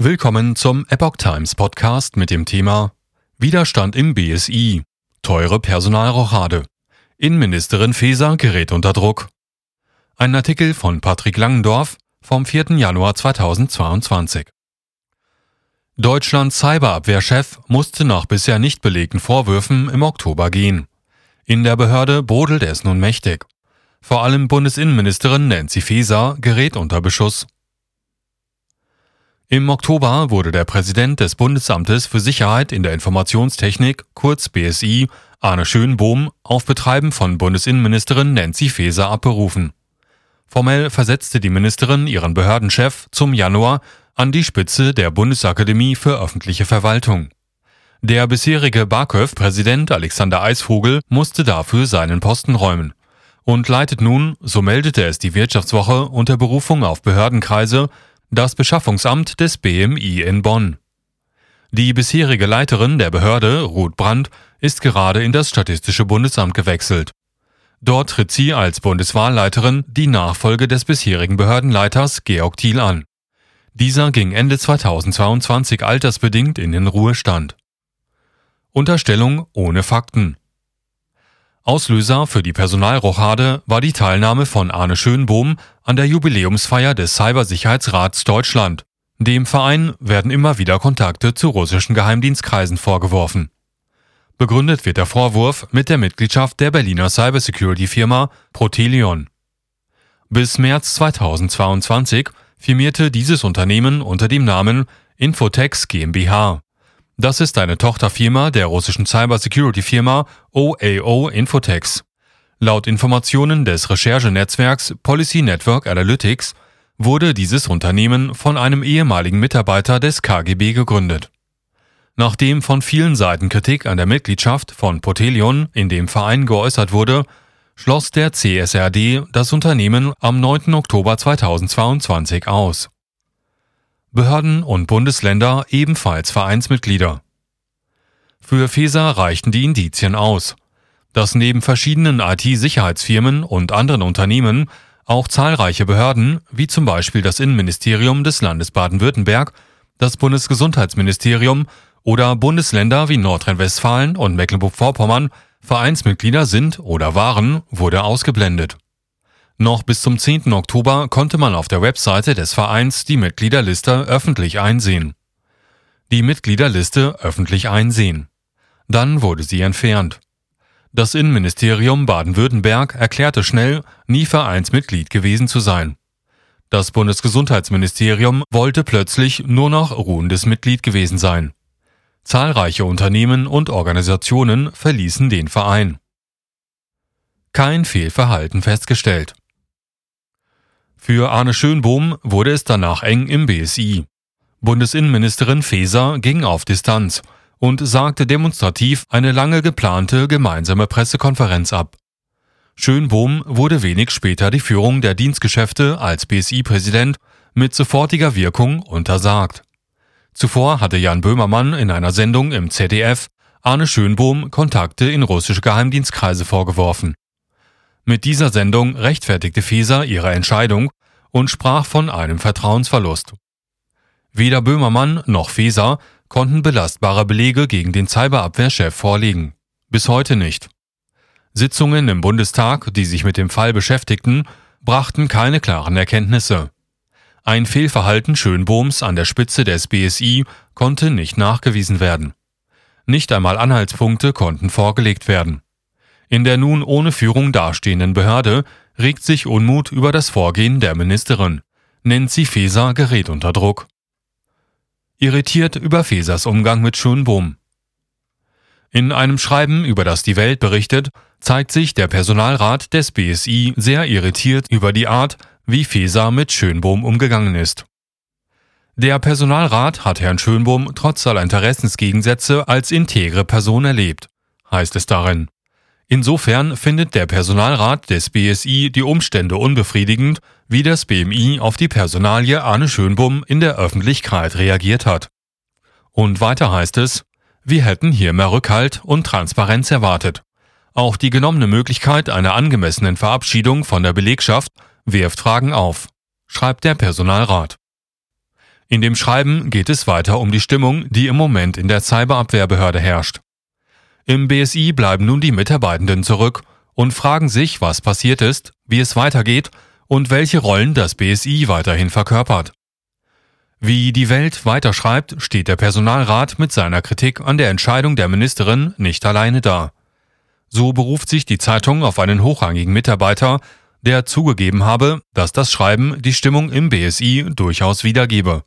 Willkommen zum Epoch Times Podcast mit dem Thema Widerstand im BSI. Teure Personalrochade. Innenministerin Faeser gerät unter Druck. Ein Artikel von Patrick Langendorf vom 4. Januar 2022. Deutschlands Cyberabwehrchef musste nach bisher nicht belegten Vorwürfen im Oktober gehen. In der Behörde brodelt es nun mächtig. Vor allem Bundesinnenministerin Nancy Faeser gerät unter Beschuss. Im Oktober wurde der Präsident des Bundesamtes für Sicherheit in der Informationstechnik, kurz BSI, Arne Schönbohm, auf Betreiben von Bundesinnenministerin Nancy Faeser abberufen. Formell versetzte die Ministerin ihren Behördenchef zum Januar an die Spitze der Bundesakademie für öffentliche Verwaltung. Der bisherige BAKÖV-Präsident Alexander Eisvogel musste dafür seinen Posten räumen und leitet nun, so meldete es die Wirtschaftswoche unter Berufung auf Behördenkreise, das Beschaffungsamt des BMI in Bonn. Die bisherige Leiterin der Behörde, Ruth Brandt, ist gerade in das Statistische Bundesamt gewechselt. Dort tritt sie als Bundeswahlleiterin die Nachfolge des bisherigen Behördenleiters Georg Thiel an. Dieser ging Ende 2022 altersbedingt in den Ruhestand. Unterstellung ohne Fakten. Auslöser für die Personalrochade war die Teilnahme von Arne Schönbohm an der Jubiläumsfeier des Cybersicherheitsrats Deutschland. Dem Verein werden immer wieder Kontakte zu russischen Geheimdienstkreisen vorgeworfen. Begründet wird der Vorwurf mit der Mitgliedschaft der Berliner Cybersecurity-Firma Protelion. Bis März 2022 firmierte dieses Unternehmen unter dem Namen Infotex GmbH. Das ist eine Tochterfirma der russischen Cybersecurity-Firma OAO Infotex. Laut Informationen des Recherchenetzwerks Policy Network Analytics wurde dieses Unternehmen von einem ehemaligen Mitarbeiter des KGB gegründet. Nachdem von vielen Seiten Kritik an der Mitgliedschaft von Potelion in dem Verein geäußert wurde, schloss der CSRD das Unternehmen am 9. Oktober 2022 aus. Behörden und Bundesländer ebenfalls Vereinsmitglieder. Für FESA reichten die Indizien aus, dass neben verschiedenen IT-Sicherheitsfirmen und anderen Unternehmen auch zahlreiche Behörden, wie zum Beispiel das Innenministerium des Landes Baden-Württemberg, das Bundesgesundheitsministerium oder Bundesländer wie Nordrhein-Westfalen und Mecklenburg-Vorpommern Vereinsmitglieder sind oder waren, wurde ausgeblendet. Noch bis zum 10. Oktober konnte man auf der Webseite des Vereins die Mitgliederliste öffentlich einsehen. Die Mitgliederliste öffentlich einsehen. Dann wurde sie entfernt. Das Innenministerium Baden-Württemberg erklärte schnell, nie Vereinsmitglied gewesen zu sein. Das Bundesgesundheitsministerium wollte plötzlich nur noch ruhendes Mitglied gewesen sein. Zahlreiche Unternehmen und Organisationen verließen den Verein. Kein Fehlverhalten festgestellt. Für Arne Schönbohm wurde es danach eng im BSI. Bundesinnenministerin Faeser ging auf Distanz und sagte demonstrativ eine lange geplante gemeinsame Pressekonferenz ab. Schönbohm wurde wenig später die Führung der Dienstgeschäfte als BSI-Präsident mit sofortiger Wirkung untersagt. Zuvor hatte Jan Böhmermann in einer Sendung im ZDF Arne Schönbohm Kontakte in russische Geheimdienstkreise vorgeworfen. Mit dieser Sendung rechtfertigte Feser ihre Entscheidung und sprach von einem Vertrauensverlust. Weder Böhmermann noch Feser konnten belastbare Belege gegen den Cyberabwehrchef vorlegen. Bis heute nicht. Sitzungen im Bundestag, die sich mit dem Fall beschäftigten, brachten keine klaren Erkenntnisse. Ein Fehlverhalten Schönbohms an der Spitze des BSI konnte nicht nachgewiesen werden. Nicht einmal Anhaltspunkte konnten vorgelegt werden. In der nun ohne Führung dastehenden Behörde regt sich Unmut über das Vorgehen der Ministerin. Nancy Faeser gerät unter Druck. Irritiert über Fesers Umgang mit Schönbohm. In einem Schreiben, über das die Welt berichtet, zeigt sich der Personalrat des BSI sehr irritiert über die Art, wie Feser mit Schönbohm umgegangen ist. Der Personalrat hat Herrn Schönbohm trotz aller Interessensgegensätze als integre Person erlebt, heißt es darin. Insofern findet der Personalrat des BSI die Umstände unbefriedigend, wie das BMI auf die Personalie Arne Schönbum in der Öffentlichkeit reagiert hat. Und weiter heißt es, wir hätten hier mehr Rückhalt und Transparenz erwartet. Auch die genommene Möglichkeit einer angemessenen Verabschiedung von der Belegschaft wirft Fragen auf, schreibt der Personalrat. In dem Schreiben geht es weiter um die Stimmung, die im Moment in der Cyberabwehrbehörde herrscht. Im BSI bleiben nun die Mitarbeitenden zurück und fragen sich, was passiert ist, wie es weitergeht und welche Rollen das BSI weiterhin verkörpert. Wie die Welt weiterschreibt, steht der Personalrat mit seiner Kritik an der Entscheidung der Ministerin nicht alleine da. So beruft sich die Zeitung auf einen hochrangigen Mitarbeiter, der zugegeben habe, dass das Schreiben die Stimmung im BSI durchaus wiedergebe.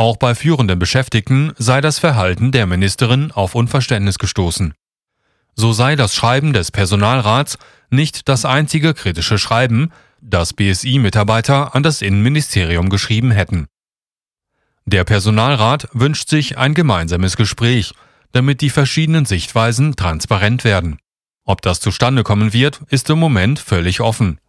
Auch bei führenden Beschäftigten sei das Verhalten der Ministerin auf Unverständnis gestoßen. So sei das Schreiben des Personalrats nicht das einzige kritische Schreiben, das BSI-Mitarbeiter an das Innenministerium geschrieben hätten. Der Personalrat wünscht sich ein gemeinsames Gespräch, damit die verschiedenen Sichtweisen transparent werden. Ob das zustande kommen wird, ist im Moment völlig offen.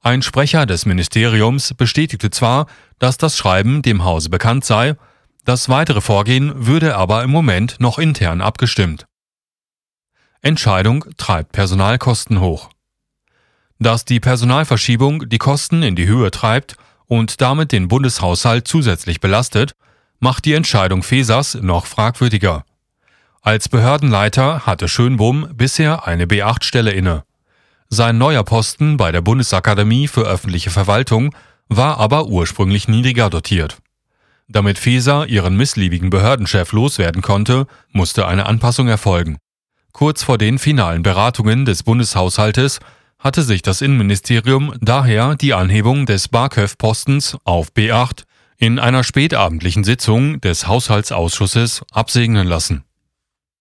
Ein Sprecher des Ministeriums bestätigte zwar, dass das Schreiben dem Hause bekannt sei, das weitere Vorgehen würde aber im Moment noch intern abgestimmt. Entscheidung treibt Personalkosten hoch. Dass die Personalverschiebung die Kosten in die Höhe treibt und damit den Bundeshaushalt zusätzlich belastet, macht die Entscheidung Fesers noch fragwürdiger. Als Behördenleiter hatte Schönbohm bisher eine B8-Stelle inne. Sein neuer Posten bei der Bundesakademie für öffentliche Verwaltung war aber ursprünglich niedriger dotiert. Damit Feser ihren missliebigen Behördenchef loswerden konnte, musste eine Anpassung erfolgen. Kurz vor den finalen Beratungen des Bundeshaushaltes hatte sich das Innenministerium daher die Anhebung des Barköv-Postens auf B8 in einer spätabendlichen Sitzung des Haushaltsausschusses absegnen lassen